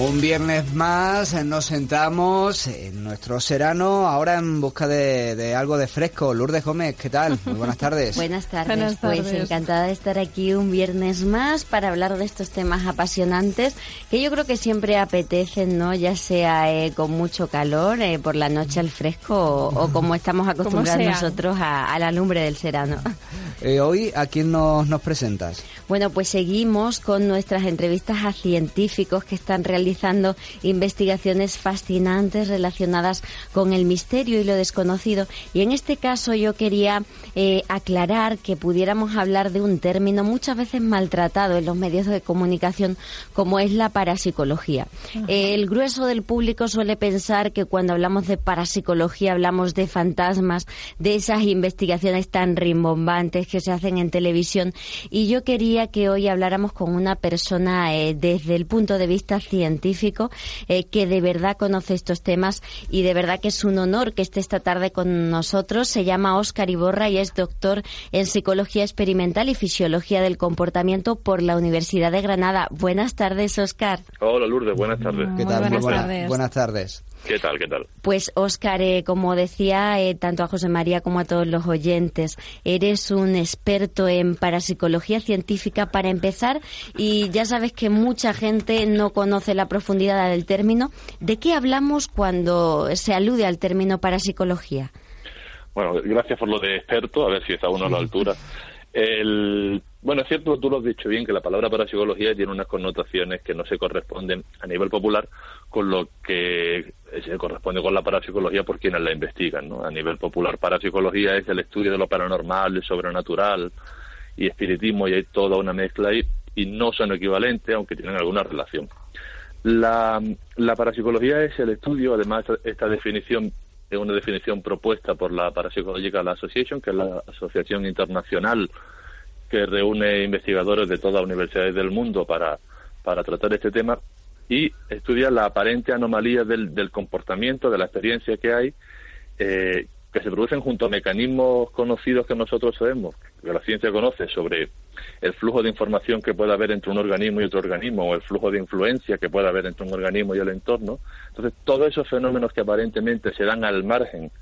Un viernes más eh, nos sentamos en nuestro serano, ahora en busca de, algo de fresco. Lourdes Gómez, ¿qué tal? Muy buenas tardes. buenas tardes. Pues encantada de estar aquí un viernes más para hablar de estos temas apasionantes que yo creo que siempre apetecen, ¿no? Ya sea eh, con mucho calor, eh, por la noche al fresco o, como estamos acostumbrados nosotros a, la lumbre del serano. hoy, ¿a quién nos, nos presentas? Bueno, pues seguimos con nuestras entrevistas a científicos que están realizando realizando investigaciones fascinantes relacionadas con el misterio y lo desconocido. Y en este caso yo quería eh, aclarar que pudiéramos hablar de un término muchas veces maltratado en los medios de comunicación como es la parapsicología. el grueso del público suele pensar que cuando hablamos de parapsicología hablamos de fantasmas, de esas investigaciones tan rimbombantes que se hacen en televisión. Y yo quería que hoy habláramos con una persona eh, desde el punto de vista científico científico eh, que de verdad conoce estos temas y de verdad que es un honor que esté esta tarde con nosotros. Se llama Óscar Iborra y es doctor en Psicología Experimental y Fisiología del Comportamiento por la Universidad de Granada. Buenas tardes, Óscar. Hola, Lourdes. Buenas tardes. ¿Qué tal? Buenas, tardes. Buenas tardes. ¿Qué tal? ¿Qué tal? Pues Óscar, eh, como decía eh, tanto a José María como a todos los oyentes, eres un experto en parapsicología científica para empezar y ya sabes que mucha gente no conoce la profundidad del término. ¿De qué hablamos cuando se alude al término parapsicología? Bueno, gracias por lo de experto, a ver si está uno a la altura. El, bueno, es cierto, tú lo has dicho bien, que la palabra parapsicología tiene unas connotaciones que no se corresponden a nivel popular con lo que se corresponde con la parapsicología por quienes la investigan. ¿no? A nivel popular, parapsicología es el estudio de lo paranormal, lo sobrenatural y espiritismo, y hay toda una mezcla ahí, y no son equivalentes, aunque tienen alguna relación. La, la parapsicología es el estudio, además, esta definición es una definición propuesta por la Parapsychological Association, que es la asociación internacional que reúne investigadores de todas las universidades del mundo para, para tratar este tema y estudia la aparente anomalía del, del comportamiento, de la experiencia que hay, eh, que se producen junto a mecanismos conocidos que nosotros sabemos, que la ciencia conoce sobre el flujo de información que puede haber entre un organismo y otro organismo, o el flujo de influencia que puede haber entre un organismo y el entorno. Entonces, todos esos fenómenos que aparentemente se dan al margen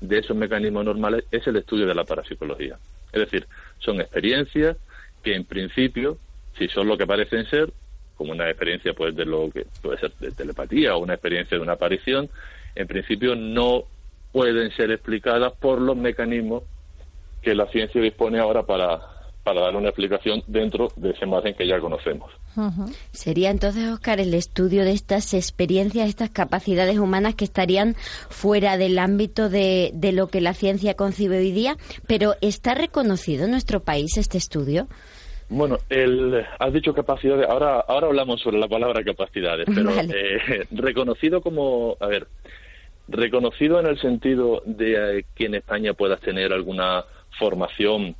de esos mecanismos normales es el estudio de la parapsicología. Es decir, son experiencias que en principio, si son lo que parecen ser, como una experiencia pues de lo que puede ser de telepatía o una experiencia de una aparición, en principio no pueden ser explicadas por los mecanismos que la ciencia dispone ahora para, para dar una explicación dentro de ese margen que ya conocemos. Sería entonces, Oscar, el estudio de estas experiencias, estas capacidades humanas que estarían fuera del ámbito de, de lo que la ciencia concibe hoy día, pero ¿está reconocido en nuestro país este estudio? Bueno, el, has dicho capacidades, ahora, ahora hablamos sobre la palabra capacidades, pero eh, reconocido como, a ver, reconocido en el sentido de eh, que en España puedas tener alguna formación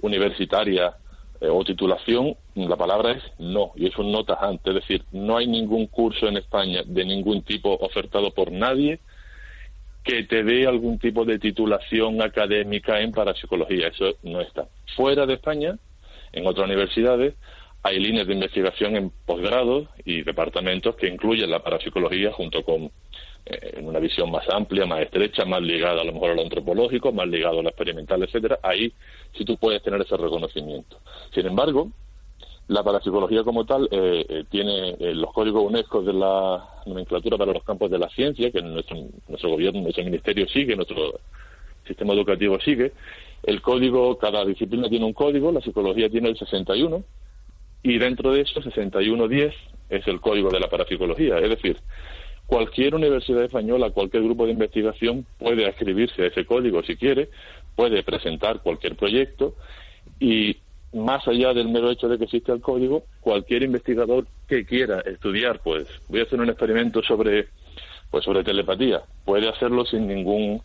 universitaria eh, o titulación, la palabra es no, y es un no tajante, es decir, no hay ningún curso en España de ningún tipo ofertado por nadie que te dé algún tipo de titulación académica en parapsicología, eso no está. Fuera de España, en otras universidades, hay líneas de investigación en posgrado y departamentos que incluyen la parapsicología junto con en una visión más amplia, más estrecha, más ligada a lo mejor a lo antropológico, más ligado a lo experimental, etcétera, ahí sí tú puedes tener ese reconocimiento. Sin embargo, la parapsicología como tal eh, eh, tiene eh, los códigos UNESCO de la nomenclatura para los campos de la ciencia, que nuestro, nuestro gobierno, nuestro ministerio sigue, nuestro sistema educativo sigue. El código, cada disciplina tiene un código, la psicología tiene el 61, y dentro de eso, 6110 es el código de la parapsicología. Es decir, cualquier universidad española, cualquier grupo de investigación puede escribirse a ese código si quiere, puede presentar cualquier proyecto y más allá del mero hecho de que exista el código, cualquier investigador que quiera estudiar, pues voy a hacer un experimento sobre pues sobre telepatía, puede hacerlo sin ningún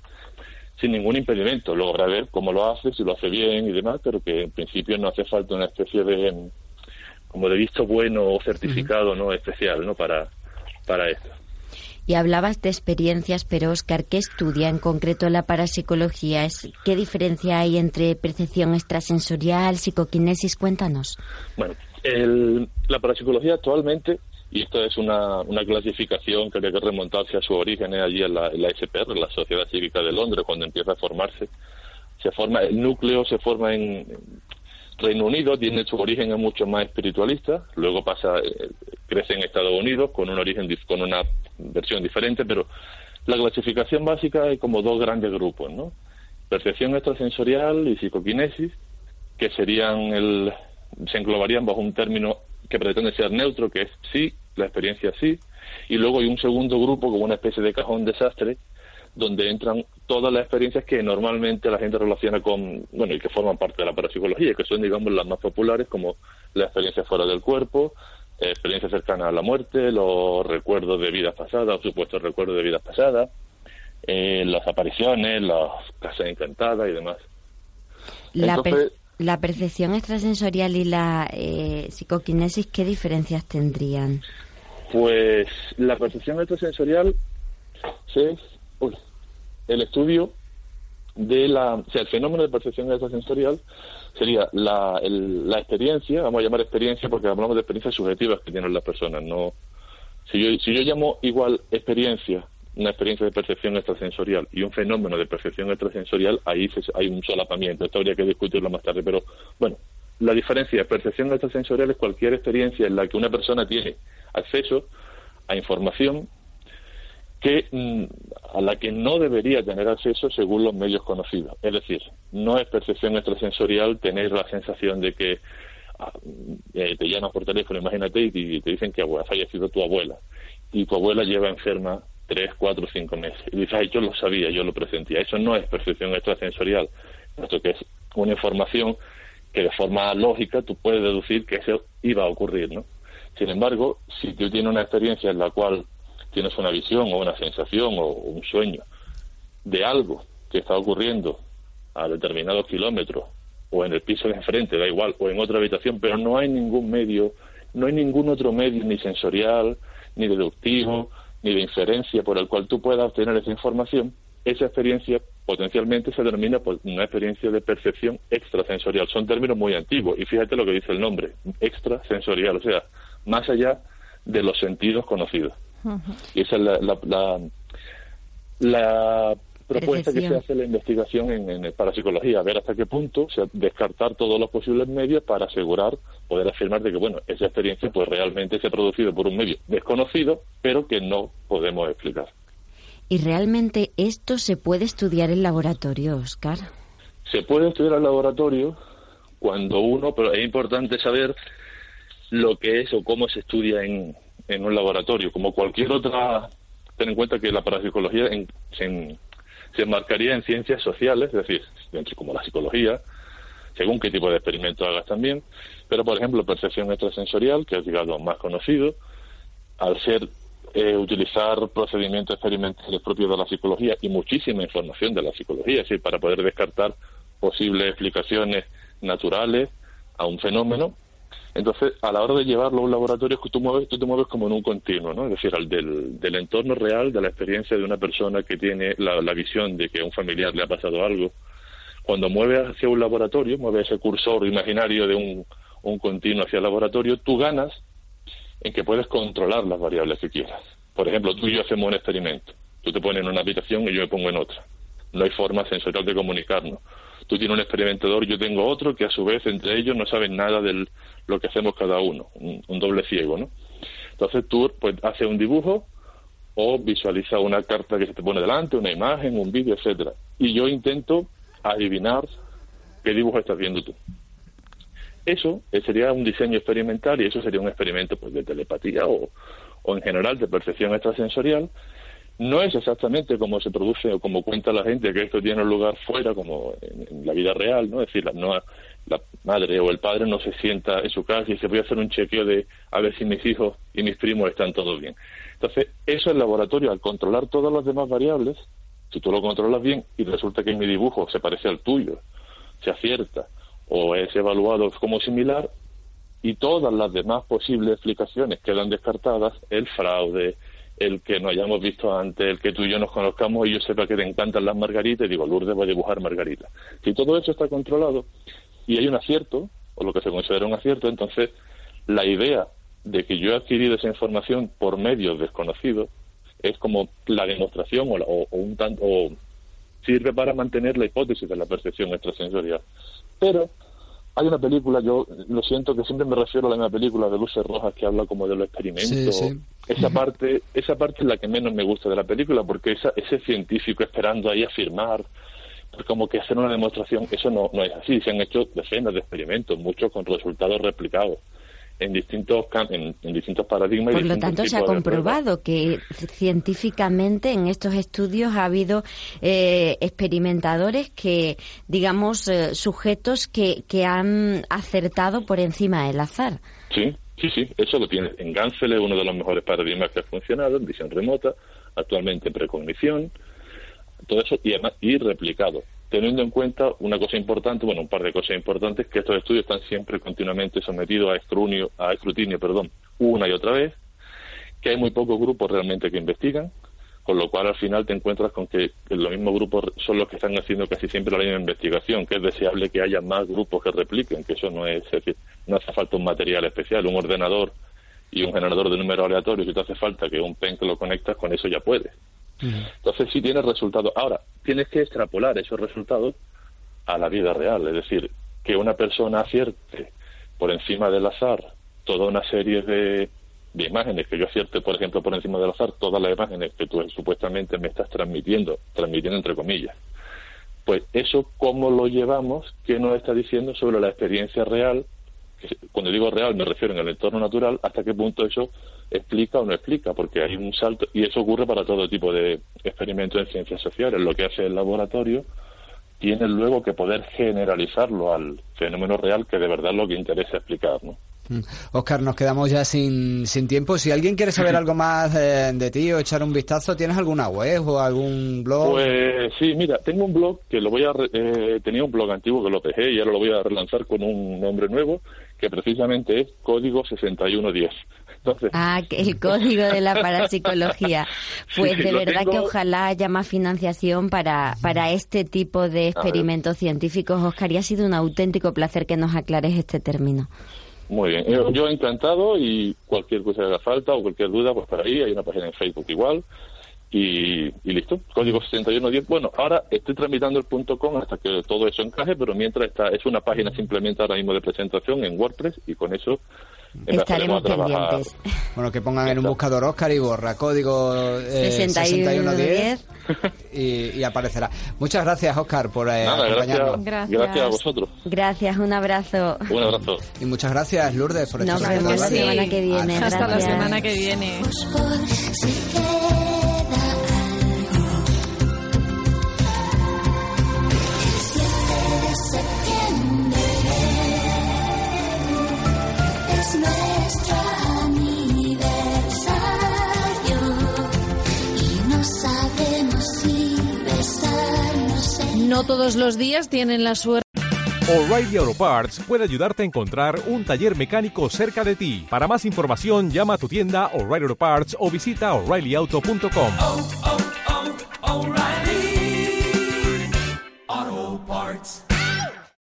sin ningún impedimento. Luego habrá ver cómo lo hace, si lo hace bien y demás, pero que en principio no hace falta una especie de como de visto bueno o certificado no especial, ¿no? para para esto. Y hablabas de experiencias, pero Oscar, ¿qué estudia en concreto la parapsicología? ¿Qué diferencia hay entre percepción extrasensorial, psicoquinesis? Cuéntanos. Bueno, la parapsicología actualmente, y esto es una, una clasificación que hay que remontarse a su origen allí en la, en la SPR, la Sociedad Cívica de Londres, cuando empieza a formarse. Se forma, el núcleo se forma en, Reino Unido tiene su origen mucho más espiritualista, luego pasa, eh, crece en Estados Unidos con un origen con una versión diferente, pero la clasificación básica hay como dos grandes grupos, ¿no? Percepción extrasensorial y psicoquinesis, que serían el, se englobarían bajo un término que pretende ser neutro, que es sí, la experiencia sí, y luego hay un segundo grupo como una especie de cajón desastre, donde entran todas las experiencias que normalmente la gente relaciona con, bueno, y que forman parte de la parapsicología, que son, digamos, las más populares, como la experiencia fuera del cuerpo, experiencias cercanas a la muerte, los recuerdos de vidas pasadas, o supuestos recuerdos de vidas pasadas, eh, las apariciones, las casas encantadas y demás. La, la percepción extrasensorial y la eh, psicoquinesis, ¿qué diferencias tendrían? Pues la percepción extrasensorial es el estudio de la, o sea, el fenómeno de percepción extrasensorial sería la, la experiencia, vamos a llamar experiencia porque hablamos de experiencias subjetivas que tienen las personas, no si yo, si yo llamo igual experiencia, una experiencia de percepción extrasensorial y un fenómeno de percepción extrasensorial, ahí hay un solapamiento. Esto habría que discutirlo más tarde, pero bueno, la diferencia de percepción extrasensorial es cualquier experiencia en la que una persona tiene acceso a información que mm, a la que no debería tener acceso según los medios conocidos. Es decir, no es percepción extrasensorial tener la sensación de que ah, eh, te llaman por teléfono, imagínate, y te dicen que ha fallecido tu abuela y tu abuela lleva enferma tres, cuatro, cinco meses. Y dices, Ay, yo lo sabía, yo lo presentía. Eso no es percepción extrasensorial, esto que es una información que de forma lógica tú puedes deducir que eso iba a ocurrir, ¿no? Sin embargo, si tú tienes una experiencia en la cual tienes una visión o una sensación o un sueño de algo que está ocurriendo a determinados kilómetros o en el piso de enfrente, da igual, o en otra habitación, pero no hay ningún medio, no hay ningún otro medio ni sensorial, ni deductivo, ni de inferencia por el cual tú puedas obtener esa información, esa experiencia potencialmente se denomina por una experiencia de percepción extrasensorial. Son términos muy antiguos y fíjate lo que dice el nombre, extrasensorial, o sea, más allá de los sentidos conocidos. Y esa es la, la, propuesta que se hace la investigación en, en parapsicología, ver hasta qué punto, o sea, descartar todos los posibles medios para asegurar, poder afirmar de que, bueno, esa experiencia pues realmente se ha producido por un medio desconocido, pero que no podemos explicar. ¿Y realmente esto se puede estudiar en laboratorio, Oscar? Se puede estudiar en laboratorio cuando uno, pero es importante saber lo que es o cómo se estudia en, en un laboratorio, como cualquier otra, ten en cuenta que la parapsicología se, enmarcaría en ciencias sociales, es decir, como la psicología, según qué tipo de experimento hagas también, pero por ejemplo percepción extrasensorial, que es digamos más conocido, al ser eh, utilizar procedimientos experimentales propios de la psicología y muchísima información de la psicología, es decir, para poder descartar posibles explicaciones naturales a un fenómeno, entonces, a la hora de llevarlo a un laboratorio, tú, mueves, tú te mueves como en un continuo, ¿no? Es decir, al del, del entorno real, de la experiencia de una persona que tiene la, visión de que a un familiar le ha pasado algo. Cuando mueves hacia un laboratorio, mueves ese cursor imaginario de un, un continuo hacia el laboratorio, tú ganas en que puedes controlar las variables que quieras. Por ejemplo, tú y yo hacemos un experimento. Tú te pones en una habitación y yo me pongo en otra. No hay forma sensorial de comunicarnos tú tienes un experimentador, yo tengo otro, que a su vez entre ellos no saben nada de lo que hacemos cada uno, un, doble ciego, ¿no? Entonces tú pues haces un dibujo o visualiza una carta que se te pone delante, una imagen, un vídeo, etcétera. Y yo intento adivinar qué dibujo estás viendo tú. Eso eh, sería un diseño experimental y eso sería un experimento pues de telepatía o, o en general de percepción extrasensorial, no es exactamente como se produce o como cuenta la gente que esto tiene lugar fuera, como en, la vida real, ¿no? Es decir, la, no, la madre o el padre no se sienta en su casa y se voy a hacer un chequeo de a ver si mis hijos y mis primos están todos bien. Entonces, eso el laboratorio, al controlar todas las demás variables, si tú lo controlas bien y resulta que mi dibujo se parece al tuyo, se acierta o es evaluado como similar y todas las demás posibles explicaciones quedan descartadas, el fraude, el que no hayamos visto antes, el que tú y yo nos conozcamos y yo sepa que te encantan las margaritas y digo, Lourdes voy a dibujar margaritas. Si todo eso está controlado y hay un acierto, o lo que se considera un acierto, entonces la idea de que yo he adquirido esa información por medios desconocidos es como la demostración o, un tanto o sirve para mantener la hipótesis de la percepción extrasensorial. Pero hay una película, yo lo siento que siempre me refiero a la misma película de luces rojas que habla como de los experimentos. Esa parte, esa parte es la que menos me gusta de la película porque esa, ese científico esperando ahí afirmar, pues como que hacer una demostración, eso no, no es así. Se han hecho decenas de experimentos, muchos con resultados replicados en distintos en, distintos paradigmas. Por lo tanto, se ha comprobado que científicamente en estos estudios ha habido eh, experimentadores que, digamos, eh, sujetos que, que han acertado por encima del azar. Sí, sí, sí, eso lo tiene. En Gansel es uno de los mejores paradigmas que ha funcionado en visión remota, actualmente en precognición, todo eso y, además, y replicado teniendo en cuenta una cosa importante, bueno, un par de cosas importantes, que estos estudios están siempre continuamente sometidos a escrutinio, a escrutinio perdón, una y otra vez, que hay muy pocos grupos realmente que investigan, con lo cual al final te encuentras con que los mismos grupos son los que están haciendo casi siempre la misma investigación, que es deseable que haya más grupos que repliquen, que eso no es, decir, no hace falta un material especial, un ordenador y un generador de números aleatorios, si te hace falta que un pen que lo conectas, con eso ya puedes. Entonces sí tienes resultados. Ahora, tienes que extrapolar esos resultados a la vida real, es decir, que una persona acierte por encima del azar toda una serie de, de imágenes, que yo acierte, por ejemplo, por encima del azar todas las imágenes que tú supuestamente me estás transmitiendo, transmitiendo entre comillas. Pues eso, ¿cómo lo llevamos? ¿Qué nos está diciendo sobre la experiencia real cuando digo real me refiero en el entorno natural, hasta qué punto eso explica o no explica, porque hay un salto, y eso ocurre para todo tipo de experimentos en ciencias sociales. Lo que hace el laboratorio tiene luego que poder generalizarlo al fenómeno real que de verdad es lo que interesa explicar, ¿no? Oscar, mm. nos quedamos ya sin, sin tiempo. Si alguien quiere saber algo más de, ti o echar un vistazo, ¿tienes alguna web o algún blog? Pues sí, mira, tengo un blog que lo voy a... Eh, tenía un blog antiguo que lo dejé y ahora lo voy a relanzar con un nombre nuevo, que precisamente es Código 6110. Entonces, ah, el código de la parapsicología. Pues de verdad que ojalá haya más financiación para, para este tipo de experimentos científicos. Oscar, y ha sido un auténtico placer que nos aclares este término. Muy bien, yo, encantado y cualquier cosa que haga falta o cualquier duda, pues por ahí hay una página en Facebook igual y, listo, código 6110. Bueno, ahora estoy tramitando el punto .com hasta que todo eso encaje, pero mientras está, es una página simplemente ahora mismo de presentación en WordPress y con eso Estaremos pendientes. Bueno, que pongan en un buscador Oscar y borra código eh, 6110 y, y, aparecerá. Muchas gracias, Oscar, por eh, acompañarnos. Gracias. gracias. a vosotros. Gracias, un abrazo. Un abrazo. Y muchas gracias, Lourdes, por Nos vemos la semana que viene. Hasta la semana que viene. No todos los días tienen la suerte. O'Reilly Auto Parts puede ayudarte a encontrar un taller mecánico cerca de ti. Para más información, llama a tu tienda O'Reilly Auto Parts o visita oreillyauto.com.